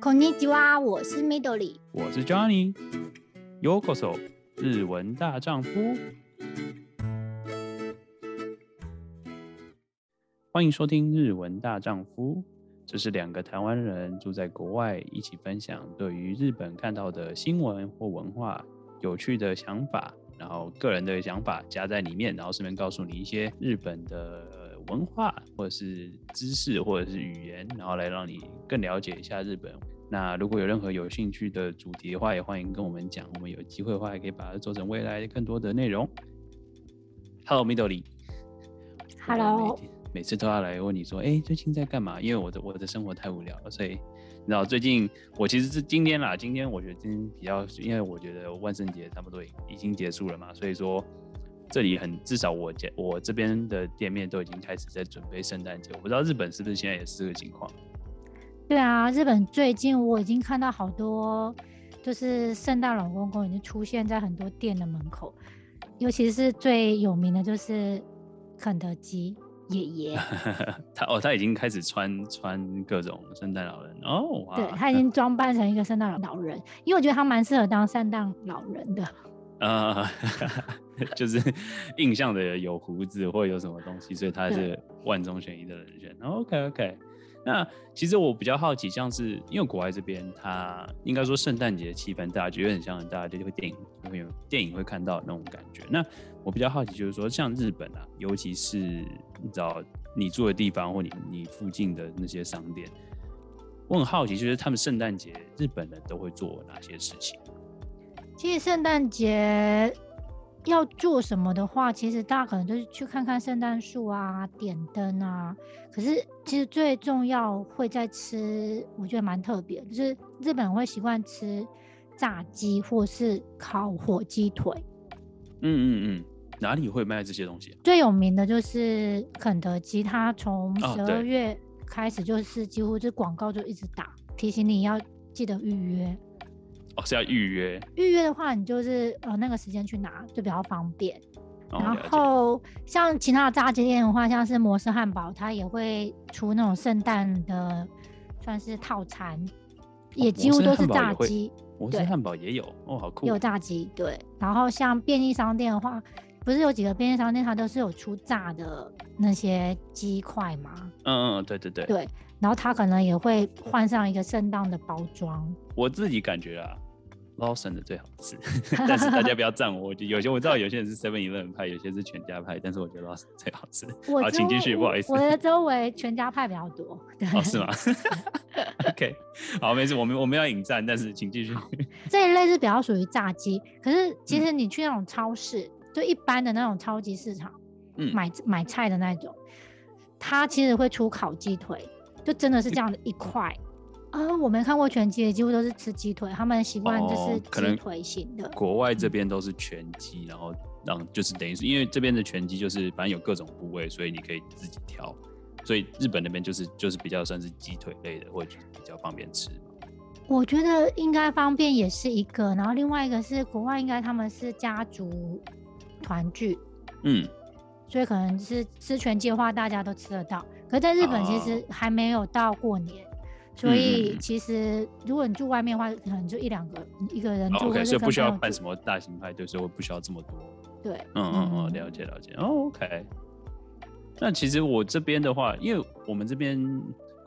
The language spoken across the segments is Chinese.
こんにちは，我是 Midori，我是 Johnny。Yokoso，日文大丈夫。欢迎收听日文大丈夫，这是两个台湾人住在国外，一起分享对于日本看到的新闻或文化有趣的想法，然后个人的想法加在里面，然后顺便告诉你一些日本的。 文化或者是知识或者是语言，然后来让你更了解一下日本。那如果有任何有兴趣的主题的话，也欢迎跟我们讲。我们有机会的话，也可以把它做成未来更多的内容。Hello，Midori。Hello。每，每次都要来问你说，哎，最近在干嘛？因为我的我的生活太无聊了，所以你知道最近我其实是今天啦，今天我觉得今天比较，因为我觉得万圣节差不多已经结束了嘛，所以说。这里很至少我家我这边的店面都已经开始在准备圣诞节，我不知道日本是不是现在也是这个情况。对啊，日本最近我已经看到好多，就是圣诞老公公已经出现在很多店的门口，尤其是最有名的就是肯德基爷爷。他哦，他已经开始穿穿各种圣诞老人哦，哇，对，他已经装扮成一个圣诞老人，因为我觉得他蛮适合当圣诞老人的。呃，就是 印象的有胡子或有什么东西，所以他是万中选一的人选。OK OK，那其实我比较好奇，像是因为国外这边，他应该说圣诞节气氛，大家觉得很像，大家就会电影会有电影会看到那种感觉。那我比较好奇，就是说像日本啊，尤其是你知道你住的地方或你你附近的那些商店，我很好奇，就是他们圣诞节日本人都会做哪些事情？其实圣诞节要做什么的话，其实大家可能就是去看看圣诞树啊、点灯啊。可是其实最重要会在吃，我觉得蛮特别，就是日本人会习惯吃炸鸡或是烤火鸡腿。嗯嗯嗯，哪里会卖这些东西啊？最有名的就是肯德基，它从十二月开始就是几乎这广告就一直打，提醒你要记得预约。哦，是要预约。预约的话，你就是呃那个时间去拿就比较方便。哦、然后像其他的炸鸡店的话，像是摩斯汉堡，它也会出那种圣诞的算是套餐，哦、也几乎都是炸鸡。摩斯汉堡也有哦，好酷。有炸鸡，对。然后像便利商店的话，不是有几个便利商店它都是有出炸的那些鸡块吗？嗯嗯，对对对。对，然后它可能也会换上一个圣诞的包装。我自己感觉啊。Lawson 的最好吃，但是大家不要赞我。有些我知道有些人是 Seven Eleven 派，有些是全家派，但是我觉得 Lawson 最好吃。好，请继续，不好意思。我的周围全家派比较多。对哦，是吗？OK，好，没事，我们我们要引战，但是请继续。这一类是比较属于炸鸡，可是其实你去那种超市，嗯、就一般的那种超级市场，嗯，买买菜的那种，它其实会出烤鸡腿，就真的是这样的一块。嗯啊、呃，我没看过全鸡的，几乎都是吃鸡腿。他们习惯就是鸡腿型的。哦、国外这边都是全鸡，然后让就是等于是，因为这边的全鸡就是反正有各种部位，所以你可以自己挑。所以日本那边就是就是比较算是鸡腿类的，或者比较方便吃。我觉得应该方便也是一个，然后另外一个是国外应该他们是家族团聚，嗯，所以可能是吃全鸡的话，大家都吃得到。可是在日本其实还没有到过年。啊所以其实，如果你住外面的话，可能就一两个一个人住。OK，所以不需要办什么大型派对，所以我不需要这么多。对，嗯嗯嗯，了解了解。哦，OK。那其实我这边的话，因为我们这边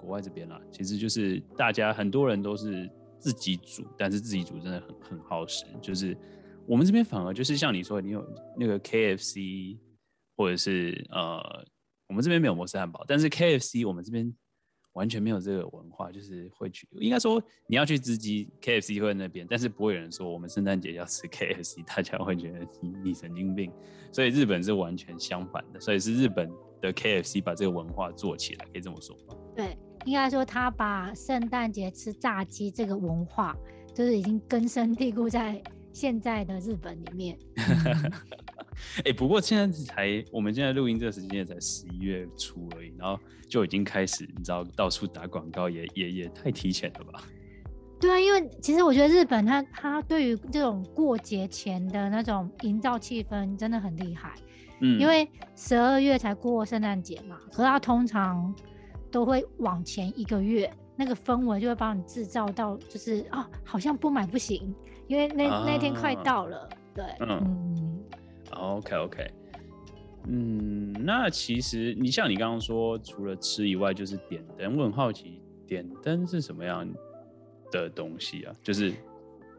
国外这边啦，其实就是大家很多人都是自己煮，但是自己煮真的很很耗时。就是我们这边反而就是像你说，你有那个 KFC，或者是呃，我们这边没有摩斯汉堡，但是 KFC 我们这边。完全没有这个文化，就是会去，应该说你要去吃鸡，KFC 会在那边，但是不会有人说我们圣诞节要吃 KFC，大家会觉得你你神经病。所以日本是完全相反的，所以是日本的 KFC 把这个文化做起来，可以这么说吗？对，应该说他把圣诞节吃炸鸡这个文化，就是已经根深蒂固在现在的日本里面。哎、欸，不过现在才，我们现在录音这个时间也才十一月初而已，然后就已经开始，你知道到处打广告也，也也也太提前了吧？对啊，因为其实我觉得日本它它对于这种过节前的那种营造气氛真的很厉害。嗯，因为十二月才过圣诞节嘛，可是它通常都会往前一个月，那个氛围就会帮你制造到，就是啊，好像不买不行，因为那、啊、那天快到了。对，嗯，嗯，OK OK，嗯，那其实你像你刚刚说，除了吃以外，就是点灯。我很好奇，点灯是什么样的东西啊？就是，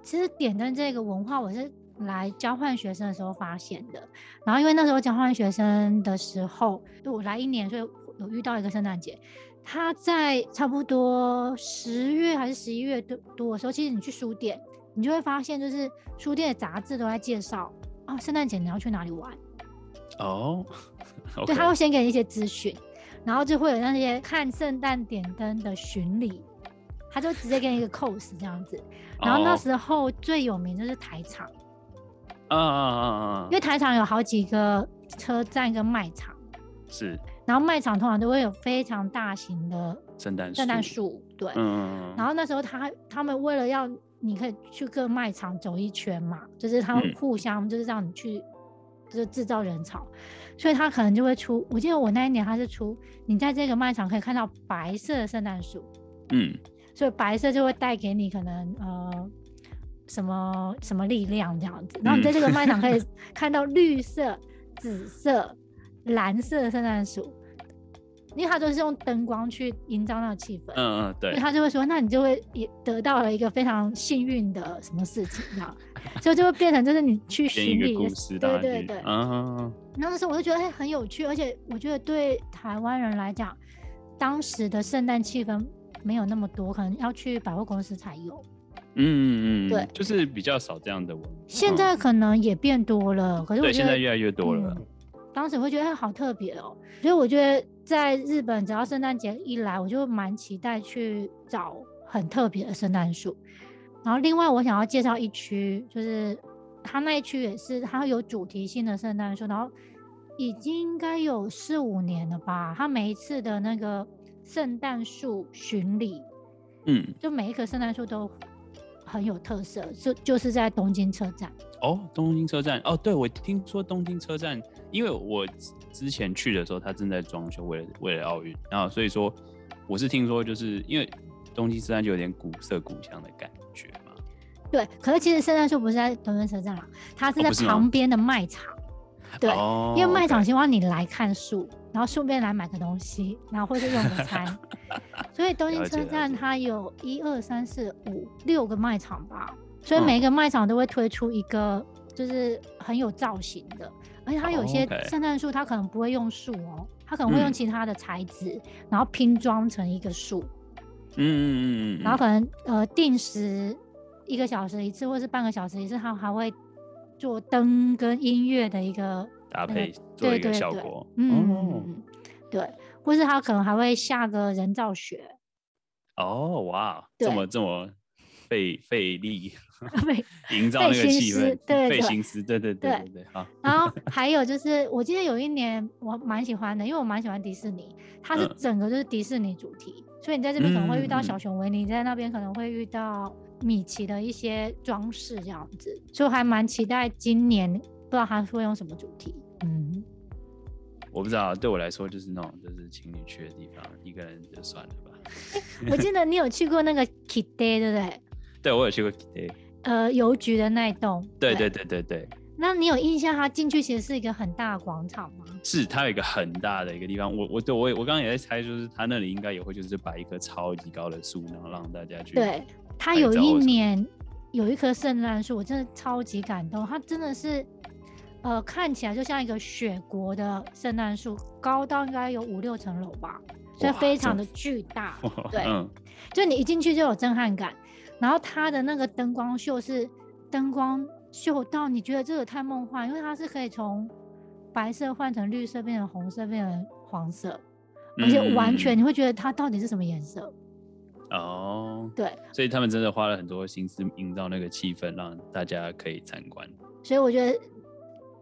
其实点灯这个文化，我是来交换学生的时候发现的。然后因为那时候交换学生的时候，就我来一年，所以有遇到一个圣诞节。他在差不多十月还是十一月多多的时候，其实你去书店，你就会发现，就是书店的杂志都在介绍啊，圣诞节你要去哪里玩？哦，对，他会先给你一些资讯，然后就会有那些看圣诞点灯的巡礼，他就直接给你一个 course 这样子。然后那时候最有名就是台场，啊啊啊啊！因为台场有好几个车站跟卖场，是。然后卖场通常都会有非常大型的圣诞圣诞树，对，嗯，然后那时候他他们为了要你可以去各卖场走一圈嘛，就是他们互相就是让你去，就是制造人潮，嗯，所以他可能就会出。我记得我那一年他是出，你在这个卖场可以看到白色的圣诞树，嗯，所以白色就会带给你可能呃什么什么力量这样子。然后你在这个卖场可以 看到绿色、紫色。蓝色的圣诞树，因为他都是用灯光去营造那个气氛。嗯嗯，对。所以他就会说，那你就会也得到了一个非常幸运的什么事情，这样，所以就会变成就是你去巡礼的，对对对。嗯。然后那时候我就觉得哎很有趣，而且我觉得对台湾人来讲，当时的圣诞气氛没有那么多，可能要去百货公司才有。嗯嗯嗯，对，就是比较少这样的文化。现在可能也变多了，可是我觉得现在越来越多了。嗯当时会觉得哎，好特别哦，所以我觉得在日本，只要圣诞节一来，我就蛮期待去找很特别的圣诞树。然后另外，我想要介绍一区，就是它那一区也是它有主题性的圣诞树，然后已经应该有四五年了吧。它每一次的那个圣诞树巡礼，嗯，就每一棵圣诞树都很有特色，就就是在东京车站。哦，东京车站哦，对，我听说东京车站。因为我之前去的时候，他正在装修，为了为了奥运，然后所以说我是听说，就是因为东京车站就有点古色古香的感觉嘛。对，可是其实圣诞树不是在东京车站啦，它是在旁边的卖场。哦、对、哦，因为卖场希望你来看树，然后顺便来买个东西，然后或者用个餐。所以东京车站它有一二三四五六个卖场吧，所以每一个卖场都会推出一个就是很有造型的。而且它有些圣诞树，它可能不会用树哦，它可能会用其他的材质、嗯，然后拼装成一个树。嗯嗯嗯嗯。然后可能呃定时一个小时一次，或是半个小时一次，它还会做灯跟音乐的一个搭配，做一个效果。对对对嗯、哦，对，或是他可能还会下个人造雪。哦哇，这么这么费费力。营造那个气氛，对费心思，对对对对对，好。然后 还有就是，我记得有一年我蛮喜欢的，因为我蛮喜欢迪士尼，它是整个就是迪士尼主题，嗯、所以你在这边可能会遇到小熊维尼，在那边可能会遇到米奇的一些装饰这样子，所以我还蛮期待今年，不知道他会用什么主题。嗯，我不知道，对我来说就是那种就是情侣去的地方，一个人就算了吧。欸、我记得你有去过那个 Kidde 对不对？对，我有去过 Kidde 呃，邮局的那一栋，对对对对对。那你有印象，它进去其实是一个很大的广场吗？是，它有一个很大的一个地方。我我对我我刚刚也在猜，就是它那里应该也会就是摆一棵超级高的树，然后让大家去。对，它有一年有一棵圣诞树，我真的超级感动。它真的是，呃，看起来就像一个雪国的圣诞树，高到应该有五六层楼吧，所以非常的巨大。对，嗯，就你一进去就有震撼感。然后它的那个灯光秀是灯光秀到你觉得这个太梦幻，因为它是可以从白色换成绿色，变成红色，变成黄色，而且完全你会觉得它到底是什么颜色？哦，对，所以他们真的花了很多心思营造那个气氛，让大家可以参观。所以我觉得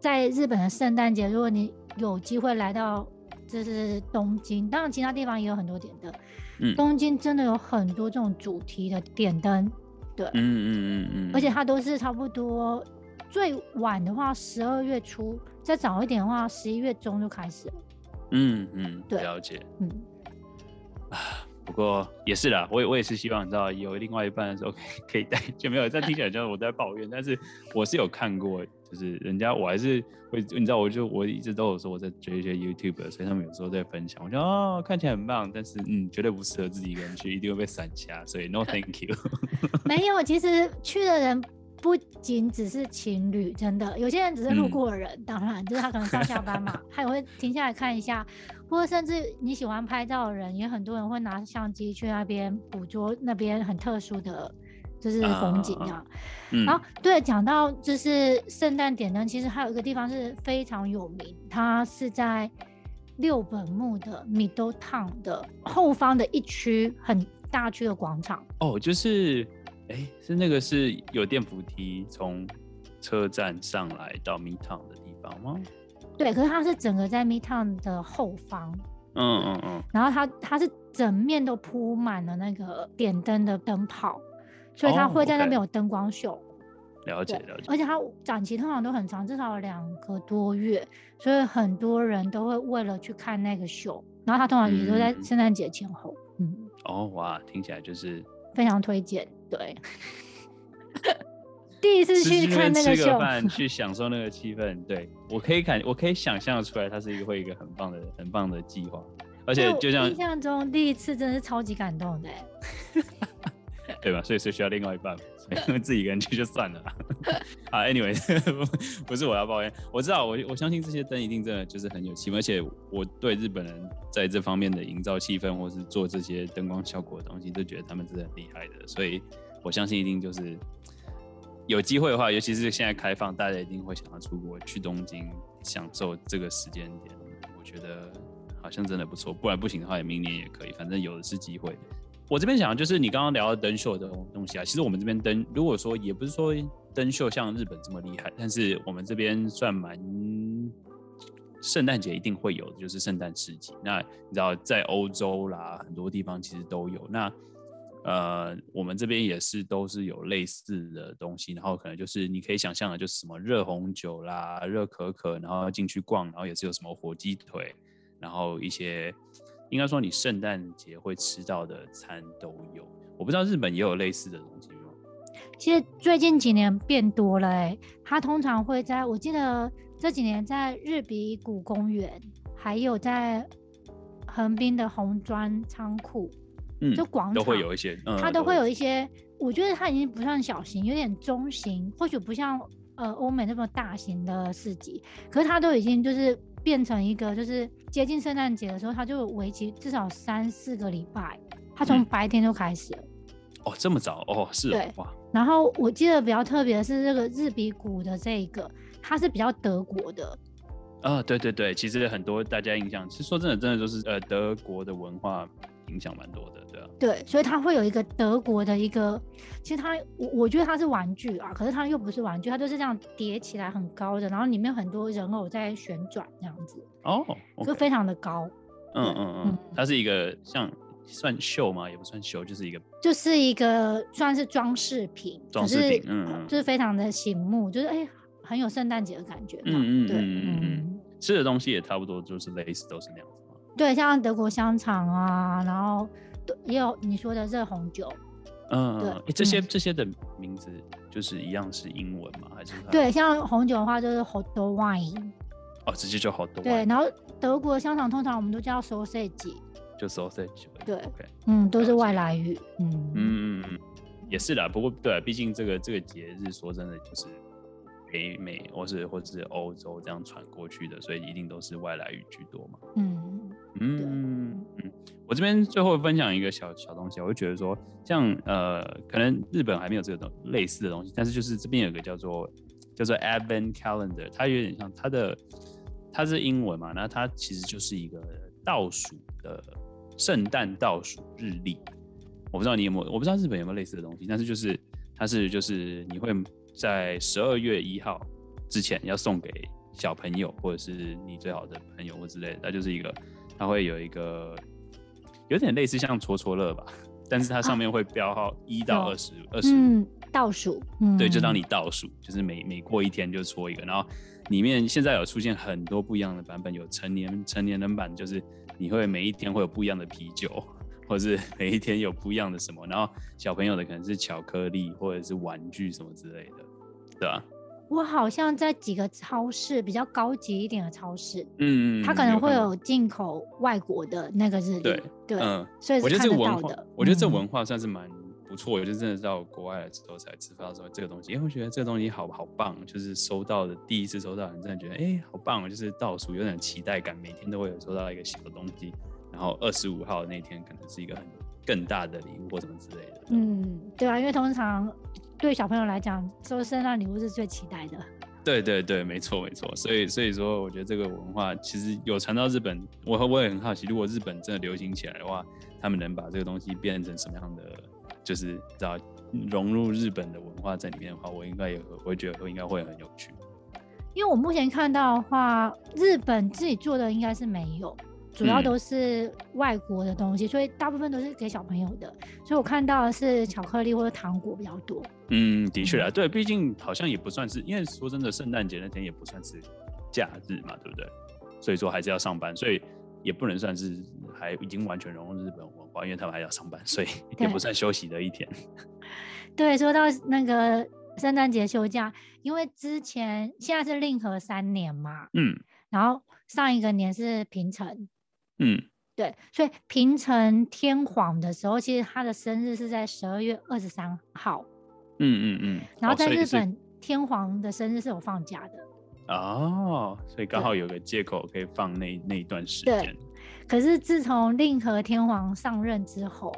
在日本的圣诞节，如果你有机会来到就是东京，当然其他地方也有很多点灯。嗯、东京真的有很多这种主题的点灯，对，嗯嗯嗯嗯，而且它都是差不多，最晚的话十二月初，再早一点的话十一月中就开始了。嗯嗯，对，了解。嗯，啊，不过也是啦，我也我也是希望你知道有另外一半的时候可以带，就没有这样听起来就是我在抱怨，但是我是有看过，就是人家我还是会你知道，我就我一直都有说我在追一些 YouTube，所以他们有时候在分享，我觉得哦看起来很棒，但是嗯绝对不适合自己一个人去，一定会被闪瞎，所以 No thank you。没有，其实去的人。不仅只是情侣，真的有些人只是路过的人，嗯、当然就是他可能上下班嘛，他也会停下来看一下，或者甚至你喜欢拍照的人，也很多人会拿相机去那边捕捉那边很特殊的，就是风景啊。嗯、然后对，讲到就是圣诞点灯，其实还有一个地方是非常有名，它是在六本木的 Midtown 的后方的一区很大区的广场。哦，就是。哎、欸，是那个是有电扶梯从车站上来到 Midtown 的地方吗？对，可是它是整个在 Midtown 的后方。嗯嗯嗯。然后它它是整面都铺满了那个点灯的灯泡，所以他会在那边有灯光秀。哦 okay、了解了解。而且它展期通常都很长，至少两个多月，所以很多人都会为了去看那个秀。然后它通常也都在圣诞节前后。嗯。嗯哦哇，听起来就是非常推荐。对，第一次去看那个秀，去 享受那个气氛。对，我可以感，我可以想象出来，它是一个会一个很棒的、很棒的计划。而且就像印象中第一次，真的是超级感动的，对吧？所以是需要另外一半，所以 自己一个人去就算了。啊，Anyway，不是我要抱怨，我知道，我我相信这些灯一定真的就是很有气氛，而且我对日本人在这方面的营造气氛，或是做这些灯光效果的东西，都觉得他们真的很厉害的，所以。我相信一定就是有机会的话，尤其是现在开放，大家一定会想要出国去东京享受这个时间点。我觉得好像真的不错，不然不行的话，也明年也可以，反正有的是机会。我这边想就是你刚刚聊的灯秀的东西啊，其实我们这边灯，如果说也不是说灯秀像日本这么厉害，但是我们这边算蛮圣诞节一定会有的，就是圣诞市集。那你知道在欧洲啦，很多地方其实都有。那呃，我们这边也是都是有类似的东西，然后可能就是你可以想象的，就是什么热红酒啦、热可可，然后进去逛，然后也是有什么火鸡腿，然后一些应该说你圣诞节会吃到的餐都有。我不知道日本也有类似的东西吗？其实最近几年变多了哎，它通常会在我记得这几年在日比谷公园，还有在横滨的红砖仓库。就广场都会有一些，嗯、它都会有一些。我觉得它已经不算小型，有点中型，或许不像呃欧美那么大型的市集。可是它都已经就是变成一个，就是接近圣诞节的时候，它就为期至少三四个礼拜。它从白天就开始了。嗯、哦，这么早哦，是哦对哇。然后我记得比较特别的是这个日比谷的这一个，它是比较德国的。啊、哦，对对对，其实很多大家印象，其实说真的，真的就是呃德国的文化。影响蛮多的，对啊，对，所以它会有一个德国的一个，其实它我我觉得它是玩具啊，可是它又不是玩具，它就是这样叠起来很高的，然后里面很多人偶在旋转这样子，哦，就非常的高，嗯嗯嗯，它是一个像算秀吗？也不算秀，就是一个，就是一个算是装饰品，装饰品，嗯，嗯，就是非常的醒目，就是哎、欸、很有圣诞节的感觉，嗯嗯对嗯嗯嗯，吃的东西也差不多，就是类似都是那样子。对，像德国香肠啊，然后也有你说的热红酒，嗯，对，欸、这些、嗯、这些的名字就是一样是英文吗？还是？对，像红酒的话就是 hot wine，哦，直接就 hot wine。对，然后德国香肠通常我们都叫 sausage，就 sausage。对，OK，嗯，都是外来语，嗯嗯嗯嗯，也是啦。不过对，毕竟这个这个节日说真的就是。北美或是或是欧洲这样传过去的，所以一定都是外来语居多嘛。嗯嗯嗯。我这边最后分享一个小小东西，我就觉得说，像呃，可能日本还没有这个东类似的东西，但是就是这边有个叫做叫做 Advent Calendar，它有点像它的它是英文嘛，那它其实就是一个倒数的圣诞倒数日历。我不知道你有没有，我不知道日本有没有类似的东西，但是就是它是就是你会。在十二月一号之前要送给小朋友，或者是你最好的朋友或之类的，它就是一个，它会有一个有点类似像戳戳乐吧，但是它上面会标号一到二十，二十嗯倒数，嗯。对，就当你倒数，就是每每过一天就戳一个，然后里面现在有出现很多不一样的版本，有成年成年人版，就是你会每一天会有不一样的啤酒，或是每一天有不一样的什么，然后小朋友的可能是巧克力或者是玩具什么之类的，对吧？我好像在几个超市比较高级一点的超市，嗯，它可能会有进口外国的那个日历，对对，嗯，所以我觉得这个文化，嗯、我觉得这文化算是蛮不错。我就真的到国外了之后才知道说这个东西，因为我觉得这个东西好好棒，就是收到的第一次收到，你真的觉得哎、欸、好棒，就是倒数有点期待感，每天都会有收到一个小的东西，然后二十五号那天可能是一个很更大的礼物或什么之类的。嗯，对啊，因为通常。对小朋友来讲，收圣诞礼物是最期待的。对对对，没错没错。所以所以说，我觉得这个文化其实有传到日本，我我也很好奇，如果日本真的流行起来的话，他们能把这个东西变成什么样的，就是知道融入日本的文化在里面的话，我应该也会，觉得应该会很有趣。因为我目前看到的话，日本自己做的应该是没有。主要都是外国的东西，嗯，所以大部分都是给小朋友的。所以我看到的是巧克力或者糖果比较多。嗯，的确啊，对，毕竟好像也不算是，因为说真的，圣诞节那天也不算是假日嘛，对不对？所以说还是要上班，所以也不能算是还已经完全融入日本文化，因为他们还要上班，所以也不算休息的一天。对，说到那个圣诞节休假，因为之前现在是令和三年嘛，嗯，然后上一个年是平成。嗯，对，所以平成天皇的时候，其实他的生日是在十二月二十三号。嗯嗯嗯。然后在日本，天皇的生日是有放假的。哦，所以刚好有个借口可以放那那一段时间。可是自从令和天皇上任之后，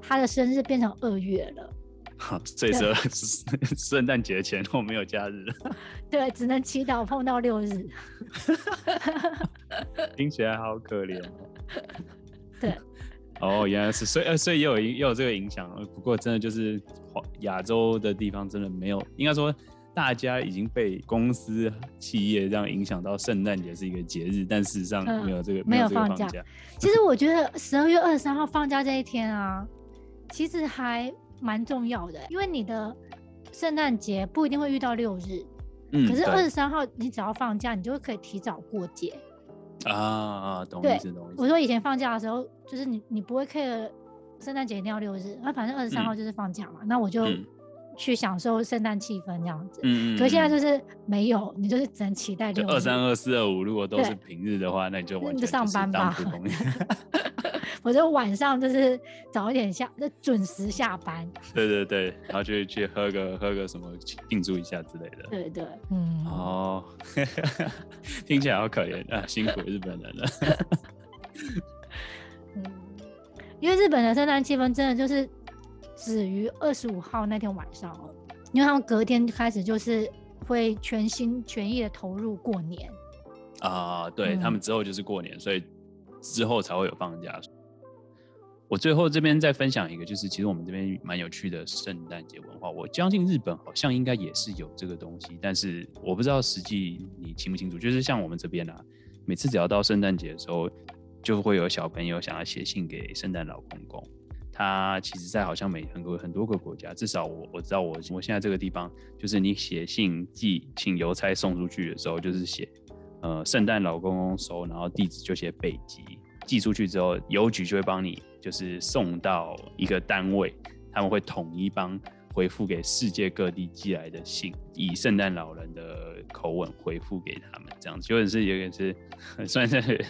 他的生日变成二月了。好，所以说圣诞节前后没有假日。对，只能祈祷碰到六日。听起来好可怜。对。哦，原来是，所以呃，所以也有也有这个影响。不过真的就是亚洲的地方真的没有，应该说大家已经被公司企业这样影响到，圣诞节是一个节日，但事实上没有这个、呃、没有放假。其实我觉得十二月二十三号放假这一天啊，其实还。蛮重要的，因为你的圣诞节不一定会遇到六日，嗯，可是二十三号你只要放假，你就会可以提早过节啊，懂意思，懂意思。我说以前放假的时候，就是你你不会 care 圣诞节一定要六日，那反正二十三号就是放假嘛，嗯，那我就。嗯去享受圣诞气氛这样子，嗯，可是现在就是没有，你就是只能期待就二三、二四、二五，如果都是平日的话，那你就完全就上班吧。我就晚上就是早一点下，就准时下班。对对对，然后就去喝个喝个什么庆祝一下之类的。对对，嗯。哦，听起来好可怜啊，辛苦日本人了。嗯，因为日本的圣诞气氛真的就是。止于二十五号那天晚上哦，因为他们隔天开始就是会全心全意的投入过年啊，对、嗯、他们之后就是过年，所以之后才会有放假。我最后这边再分享一个，就是其实我们这边蛮有趣的圣诞节文化。我相信日本好像应该也是有这个东西，但是我不知道实际你清不清楚。就是像我们这边啊，每次只要到圣诞节的时候，就会有小朋友想要写信给圣诞老公公。他其实，在好像每很多很多个国家，至少我我知道我我现在这个地方，就是你写信寄请邮差送出去的时候，就是写呃圣诞老公公收，然后地址就写北极，寄出去之后，邮局就会帮你就是送到一个单位，他们会统一帮。回复给世界各地寄来的信，以圣诞老人的口吻回复给他们，这样子，就是有点是，虽然是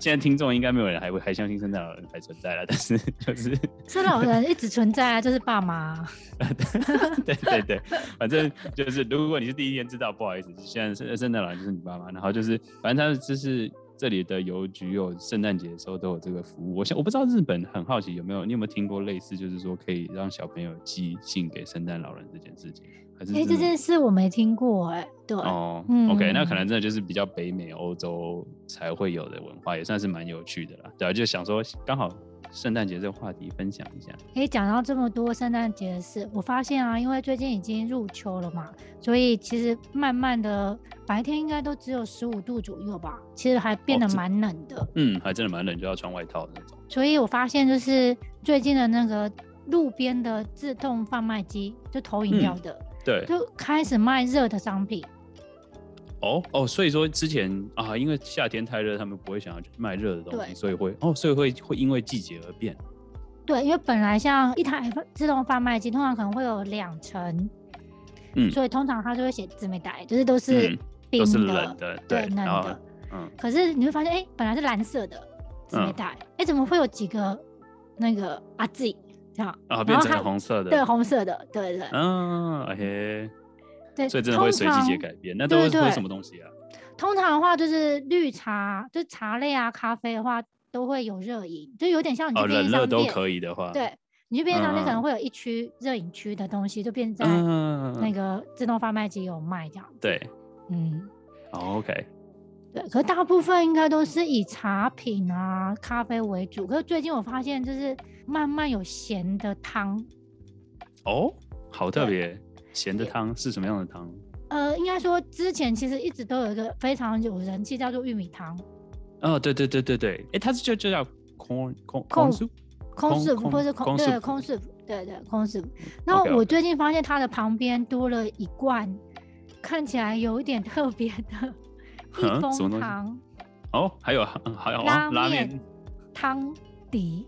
现在听众应该没有人还会还相信圣诞老人还存在了，但是就是圣诞老人一直存在啊，就是爸妈。对对对，反正就是如果你是第一天知道，不好意思，现在圣圣诞老人就是你爸妈，然后就是反正他就是。这里的邮局有圣诞节的时候都有这个服务。我想我不知道日本很好奇有没有，你有没有听过类似，就是说可以让小朋友寄信给圣诞老人这件事情？还是哎，这件事我没听过哎。对哦、嗯、，OK，那可能真的就是比较北美、欧洲才会有的文化，也算是蛮有趣的啦。对啊，就想说刚好。圣诞节这个话题分享一下。可以讲到这么多圣诞节的事，我发现啊，因为最近已经入秋了嘛，所以其实慢慢的白天应该都只有十五度左右吧，其实还变得蛮冷的。哦。嗯，还真的蛮冷，就要穿外套的那种。所以我发现就是最近的那个路边的自动贩卖机，就投饮料的，嗯，对，就开始卖热的商品。哦哦，所以说之前啊，因为夏天太热，他们不会想要去卖热的东西，所以会哦，所以会会因为季节而变。对，因为本来像一台自动贩卖机，通常可能会有两层，嗯，所以通常它就会写自备袋，就是都是冰的，都是冷的，对，冷的，嗯。可是你会发现，哎，本来是蓝色的自备袋，哎，怎么会有几个那个阿 Z 这样？啊，变成红色的，对，红色的，对对。嗯，OK。对，所以真的会随季节改变，那都是什么东西啊？通常的话就是绿茶，就茶类啊，咖啡的话都会有热饮，就有点像你去便利商店都可以的话，对，你去便利商店可能会有一区热饮区的东西，就变在那个自动贩卖机有卖这样。对，嗯，OK，对，可是大部分应该都是以茶品啊、咖啡为主。可是最近我发现就是慢慢有咸的汤，哦，好特别，咸的汤是什么样的汤？呃，应该说之前其实一直都有一个非常有人气，叫做玉米汤。哦，对对对对对，哎、欸，它是就就叫空空空师空师傅，不是空对空师傅，对对空师傅。然后我最近发现它的旁边多了一罐，看起来有一点特别的 益丰汤。哦，还有还有拉面汤底。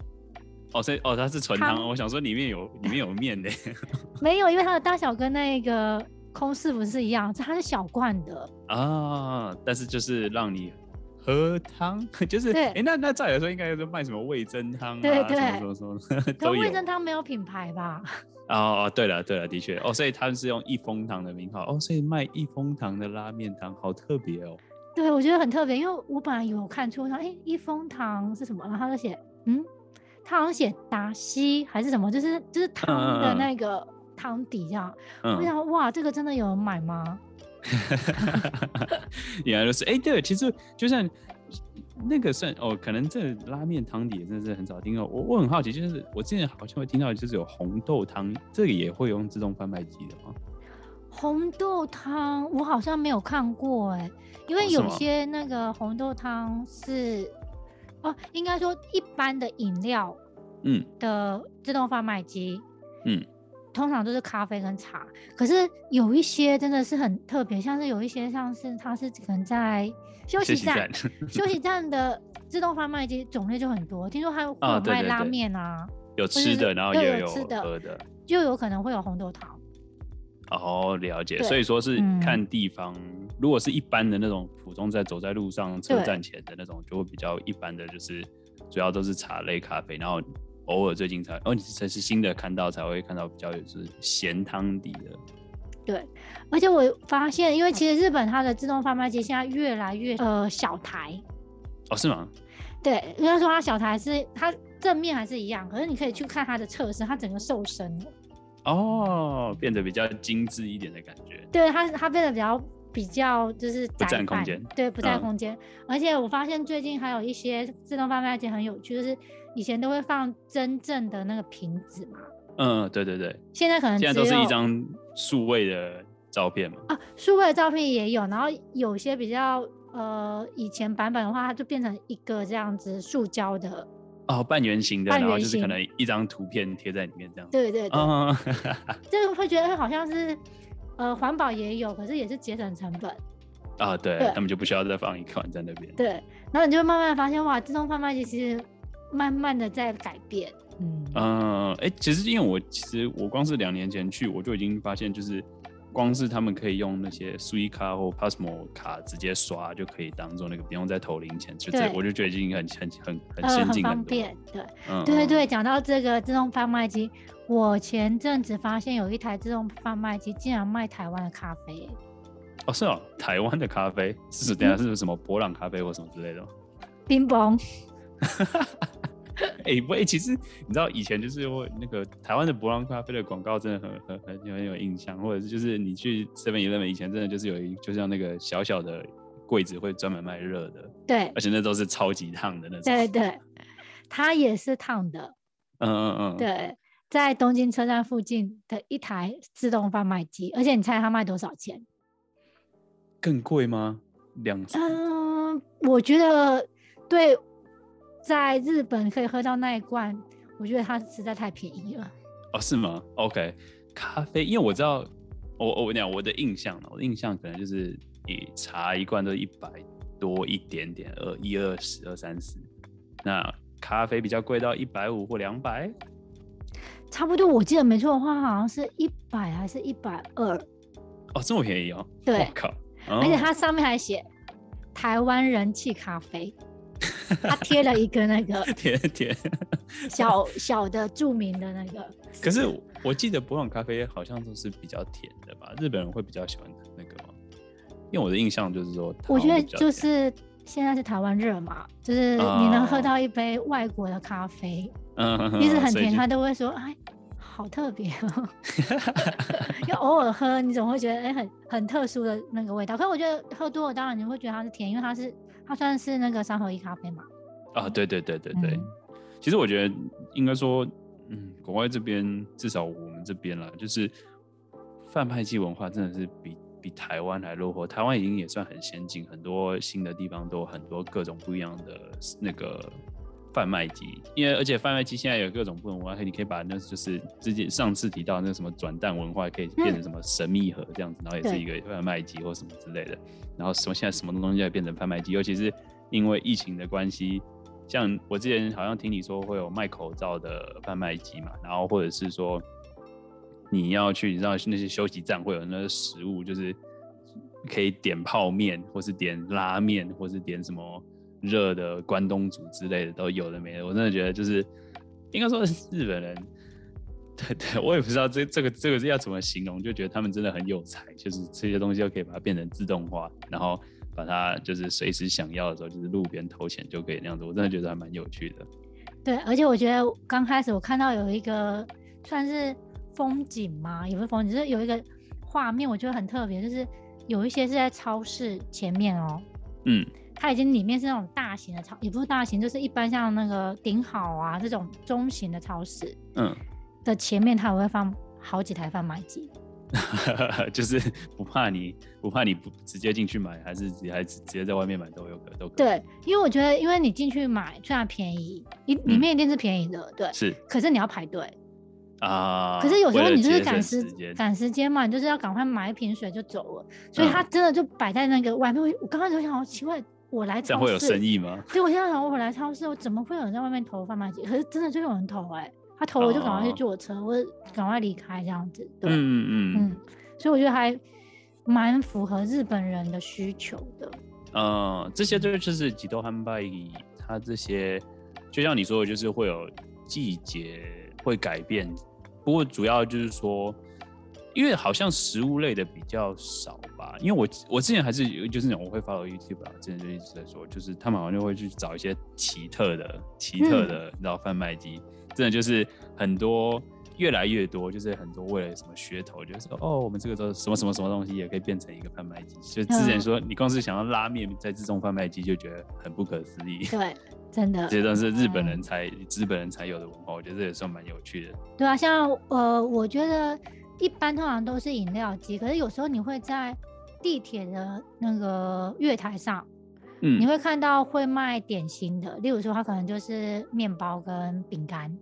哦，所以哦，它是纯汤。我想说里面有里面有面的。没有，因为它的大小跟那个。空是不是一样？它是小罐的啊，但是就是让你喝汤，就是哎、欸，那那照理来说应该是卖什么味噌汤啊？对对，什么什么什么都有。味噌汤没有品牌吧？哦哦，对了对了，的确哦，所以他们是用益丰堂的名号哦，所以卖益丰堂的拉面汤好特别哦。对，我觉得很特别，因为我本来有看出他哎，益丰堂是什么？然后他就写嗯，他好像写达西还是什么，就是就是汤的那个。汤底这样，嗯、我想哇，这个真的有人买吗？原来就是哎，对，其实就像那个算哦，可能这拉面汤底真的是很少听到。我我很好奇，就是我之前好像会听到，就是有红豆汤，这个也会用自动贩卖机的吗？红豆汤我好像没有看过哎，因为有些那个红豆汤是哦，哦，应该说一般的饮料，嗯的自动贩卖机，嗯。通常都是咖啡跟茶，可是有一些真的是很特别，像是有一些像是它是可能在休息站，休息站，的自动贩卖机种类就很多。听说还有卖拉面啊，有吃的，然后也有吃的、喝的，就有可能会有红豆汤。哦，了解。所以说是看地方，嗯、如果是一般的那种普通在走在路上车站前的那种，就会比较一般的，就是主要都是茶类咖啡，然后。偶尔最近才哦，你才是新的看到才会看到比较有是咸汤底的。对，而且我发现，因为其实日本它的自动贩卖机现在越来越呃小台。哦，是吗？对，应该说它小台是它正面还是一样，可是你可以去看它的侧身，它整个瘦身了。哦，变得比较精致一点的感觉。对，它它变得比较比较就是不占空间。对，不占空间。嗯、而且我发现最近还有一些自动贩卖机很有趣，就是。以前都会放真正的那个瓶子嘛，嗯，对对对。现在可能现在都是一张数位的照片嘛。啊，数位的照片也有，然后有些比较呃以前版本的话，它就变成一个这样子塑胶的哦，半圆形的，然后就是可能一张图片贴在里面这样。对对对，嗯，这个会觉得好像是呃环保也有，可是也是节省成本啊。对，对他们就不需要再放一款在那边。对，然后你就会慢慢发现哇，自动贩卖机其实。慢慢的在改变，嗯嗯，哎、呃，其实因为我其实我光是两年前去，我就已经发现，就是光是他们可以用那些 Suica 或 Pasmo 卡直接刷就可以当做那个不用再投零钱，就这我就觉得已经很很很很先进、呃、很方便，对，嗯、对对对。讲到这个自动贩卖机，我前阵子发现有一台自动贩卖机竟然卖台湾的咖啡，哦是哦，台湾的咖啡？是等下是什么博朗咖啡或什么之类的，冰崩。哎、欸，不，哎、欸，其实你知道以前就是会那个台湾的伯朗咖啡的广告真的很很很很有印象，或者是就是你去 Seven Eleven 以前真的就是有一就像那个小小的柜子会专门卖热的，对，而且那都是超级烫的那种，对对，它也是烫的，嗯嗯嗯，对，在东京车站附近的一台自动贩卖机，而且你猜它卖多少钱？更贵吗？两嗯，我觉得对。在日本可以喝到那一罐，我觉得它实在太便宜了。哦，是吗？OK，咖啡，因为我知道，我我讲我的印象，我的印象可能就是你茶一罐都一百多一点点，二一二十二三十。那咖啡比较贵到一百五或两百，差不多。我记得没错的话，好像是一百还是一百二？哦，这么便宜哦！对，我靠！而且它上面还写台湾人气咖啡，它贴了一个那个 甜甜小小的著名的那个。可是我记得伯朗咖啡好像都是比较甜的吧？日本人会比较喜欢那个吗？因为我的印象就是说，我觉得就是。现在是台湾热嘛，就是你能喝到一杯外国的咖啡，嗯，一直很甜，他都会说，哎，好特别哦。就偶尔喝，你总会觉得，哎，很很特殊的那个味道。可是我觉得喝多了，当然你会觉得它是甜，因为它是它算是那个三合一咖啡嘛。啊，对对对对对。嗯、其实我觉得应该说，嗯，国外这边至少我们这边啦，就是贩卖机文化真的是比。比台湾还落后，台湾已经也算很先进，很多新的地方都有很多各种不一样的那个贩卖机，因为而且贩卖机现在有各种不同文化，你可以把那就是之前上次提到那个什么转蛋文化，可以变成什么神秘盒这样子，然后也是一个贩卖机或什么之类的，然后什么现在什么东西在变成贩卖机，尤其是因为疫情的关系，像我之前好像听你说会有卖口罩的贩卖机嘛，然后或者是说。你要去，你知道那些休息站会有那个食物，就是可以点泡面，或是点拉面，或是点什么热的关东煮之类的，都有的没的。我真的觉得就是，应该说是日本人，对对，我也不知道这这个这个是要怎么形容，就觉得他们真的很有才，就是这些东西都可以把它变成自动化，然后把它就是随时想要的时候，就是路边投钱就可以那样子。我真的觉得还蛮有趣的。对，而且我觉得刚开始我看到有一个算是。风景吗？也不是风景，就是有一个画面，我觉得很特别，就是有一些是在超市前面哦、喔，嗯，它已经里面是那种大型的超，也不是大型，就是一般像那个顶好啊这种中型的超市，嗯，的前面它也会放好几台贩卖机，就是不怕你不怕你不直接进去买，还是还直接在外面买都有可都可。对，因为我觉得，因为你进去买虽然便宜，一里面一定是便宜的，嗯、对，是，可是你要排队。啊！可是有时候你就是赶时赶时间嘛，你就是要赶快买一瓶水就走了，所以它真的就摆在那个外面。嗯、我刚开始就想，好奇怪，我来超市，这样会有生意吗？所以我现在想，我来超市，我怎么会有人在外面投贩卖机？可是真的就有人投哎、欸，他投我就赶快去坐车，我赶快离开这样子。对，嗯嗯嗯，所以我觉得还蛮符合日本人的需求的。嗯，这些就是就是自动贩卖，它这些就像你说的，就是会有季节会改变。不过主要就是说，因为好像食物类的比较少吧。因为我我之前还是就是那种我会 follow YouTube 啊，之前就一直在说，就是他们好像就会去找一些奇特的、奇特的，你知道贩卖机，真的就是很多越来越多，就是很多为了什么噱头，就是说哦，我们这个都什么什么什么东西也可以变成一个贩卖机。就之前说你光是想要拉面在自动贩卖机就觉得很不可思议。对。真的，这都是日本人才、日本人才有的文化，我觉得这也算蛮有趣的。对啊，像呃，我觉得一般通常都是饮料机，可是有时候你会在地铁的那个月台上，嗯，你会看到会卖点心的，例如说它可能就是面包跟饼干。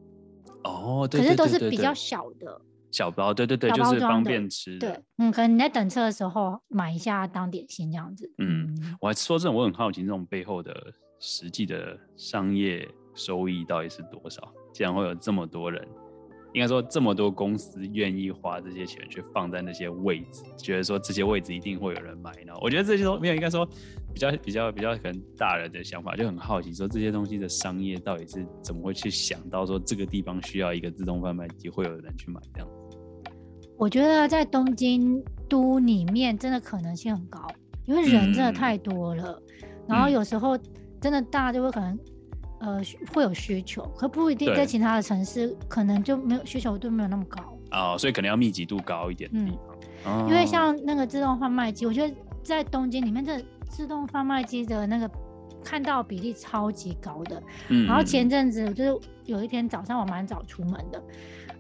哦，对，可是都是比较小的。小包，对对对，就是方便吃的。对，嗯，可能你在等车的时候买一下当点心这样子。嗯，我还说真的，我很好奇这种背后的。实际的商业收益到底是多少？竟然会有这么多人，应该说这么多公司愿意花这些钱去放在那些位置，觉得说这些位置一定会有人买呢？我觉得这些都没有，应该说比较比较比较可能大人的想法，就很好奇说这些东西的商业到底是怎么会去想到说这个地方需要一个自动贩卖机，会有人去买这样子？我觉得在东京都里面真的可能性很高，因为人真的太多了，嗯、然后有时候。真的大就会可能，呃，会有需求，可不一定在其他的城市可能就没有需求度没有那么高哦，所以可能要密集度高一点的地方。嗯，哦、因为像那个自动贩卖机，我觉得在东京里面，这自动贩卖机的那个看到比例超级高的。嗯，然后前阵子就是有一天早上我蛮早出门的，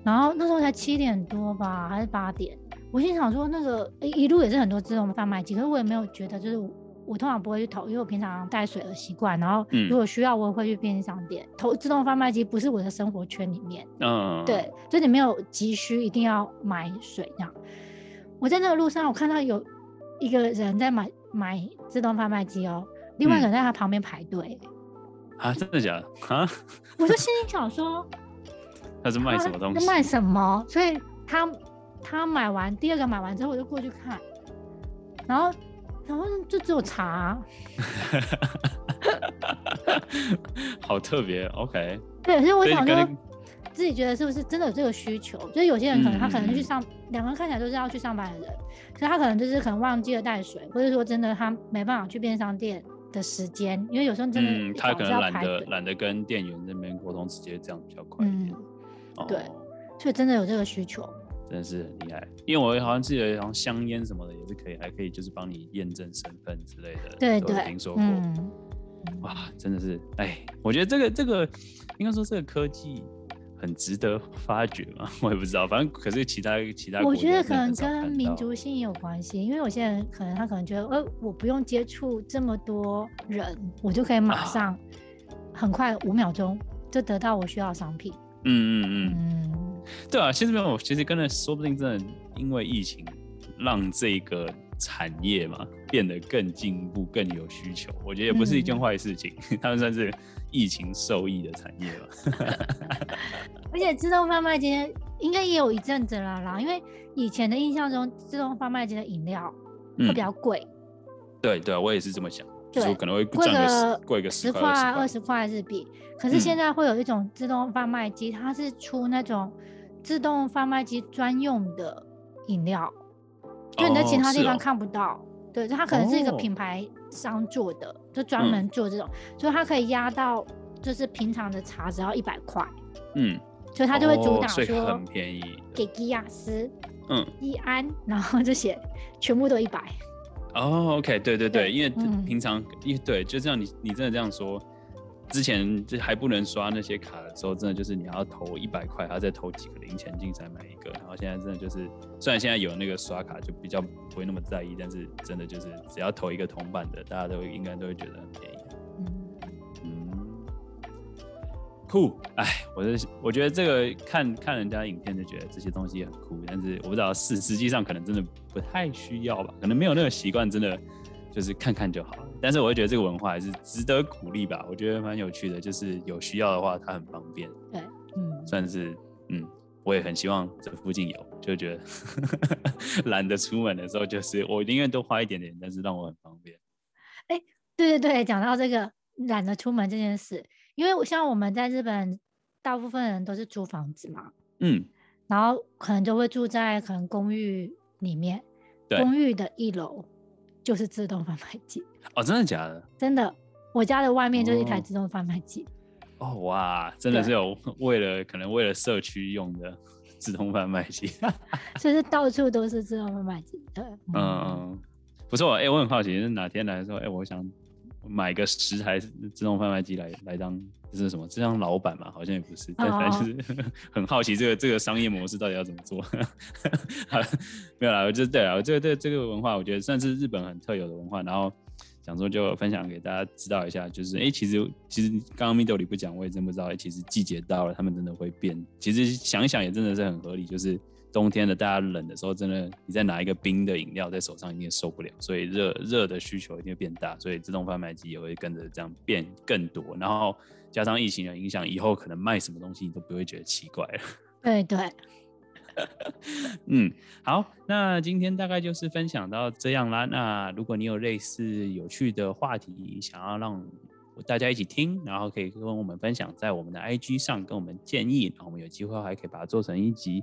然后那时候才七点多吧，还是八点，我心想说那个一路也是很多自动贩卖机，可是我也没有觉得就是。我通常不会去投，因为我平常带水的习惯。然后如果需要，我也会去便利商店。投自动贩卖机不是我的生活圈里面。嗯，对，就你没有急需一定要买水这样。我在那个路上，我看到有一个人在买买自动贩卖机哦，另外一个人在他旁边排队。啊，真的假的啊？我就心里 想说，他是卖什么东西？卖什么？所以他他买完第二个买完之后，我就过去看，然后然后就只有茶、啊，好特别。OK，对，所以我想说。自己觉得是不是真的有这个需求？就是有些人可能他可能去上，两、嗯、个人看起来都是要去上班的人，所以他可能就是可能忘记了带水，或者说真的他没办法去便利商店的时间，因为有时候真的、嗯、他可能懒得懒得跟店员那边沟通，直接这样比较快一点。对，所以真的有这个需求，真的是很厉害。因为我好像记得好像香烟什么的也是可以，还可以就是帮你验证身份之类的。对对，听说过。嗯、哇，真的是哎，我觉得这个这个应该说这个科技。很值得发掘嘛？我也不知道，反正可是其他其他，我觉得可能跟民族性也有关系，因为有些人可能他可能觉得，呃，我不用接触这么多人，我就可以马上很快五秒钟就得到我需要的商品。嗯嗯嗯嗯，对啊，现在没有，其实跟着说不定真的因为疫情让这个产业嘛变得更进步、更有需求，我觉得也不是一件坏事情，嗯、他们算是。疫情受益的产业了，而且自动贩卖机应该也有一阵子了啦。因为以前的印象中，自动贩卖机的饮料会比较贵。嗯。对对，我也是这么想，对就是可能会贵个贵个十块、二十块日币。可是现在会有一种自动贩卖机，它是出那种自动贩卖机专用的饮料，就你在其他地方看不到。哦对，它可能是一个品牌商做的，哦、就专门做这种，嗯、所以它可以压到，就是平常的茶只要一百块，嗯，所以它就会主打说、哦、很便宜，给吉亚斯，嗯，一安，然后这些全部都一百。哦，OK，对对对，对因为平常，因为、嗯、对，就这样你，你你真的这样说。之前就还不能刷那些卡的时候，真的就是你要投一百块，还要再投几个零钱进才买一个。然后现在真的就是，虽然现在有那个刷卡，就比较不会那么在意，但是真的就是只要投一个铜板的，大家都应该都会觉得很便宜。嗯，酷，哎，我是我觉得这个看看人家影片就觉得这些东西很酷，但是我不知道实实际上可能真的不太需要吧，可能没有那个习惯，真的就是看看就好。但是我会觉得这个文化还是值得鼓励吧，我觉得蛮有趣的，就是有需要的话，它很方便。对，嗯，算是嗯，我也很希望这附近有，就觉得 懒得出门的时候，就是我宁愿多花一点点，但是让我很方便。哎、欸，对对对，讲到这个懒得出门这件事，因为像我们在日本，大部分人都是租房子嘛，嗯，然后可能就会住在可能公寓里面，对公寓的一楼。就是自动贩卖机哦，真的假的？真的，我家的外面就是一台自动贩卖机。哦哇，真的是有 为了可能为了社区用的 自动贩卖机，就是到处都是自动贩卖机。对，嗯，嗯，不错。哎、欸，我很好奇，是哪天来的时候，哎、欸，我想买个十台自动贩卖机来来当。这是什么？这当老板嘛？好像也不是，但反正就是 很好奇这个这个商业模式到底要怎么做。没有啦，我就对啊，这个这个这个文化，我觉得算是日本很特有的文化。然后想说就分享给大家知道一下，就是哎、欸，其实其实刚刚 Middle 里不讲，我也真不知道。哎、欸，其实季节到了，他们真的会变。其实想一想也真的是很合理，就是。冬天的大家冷的时候，真的你再拿一个冰的饮料在手上，一定受不了，所以热热的需求一定会变大，所以自动贩卖机也会跟着这样变更多。然后加上疫情的影响，以后可能卖什么东西你都不会觉得奇怪了。对 对，嗯，好，那今天大概就是分享到这样啦。那如果你有类似有趣的话题，想要让大家一起听，然后可以跟我们分享在我们的 IG 上，跟我们建议，然后我们有机会还可以把它做成一集。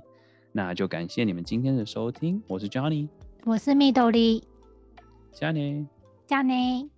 那就感谢你们今天的收听，我是 Johnny，我是内，加内。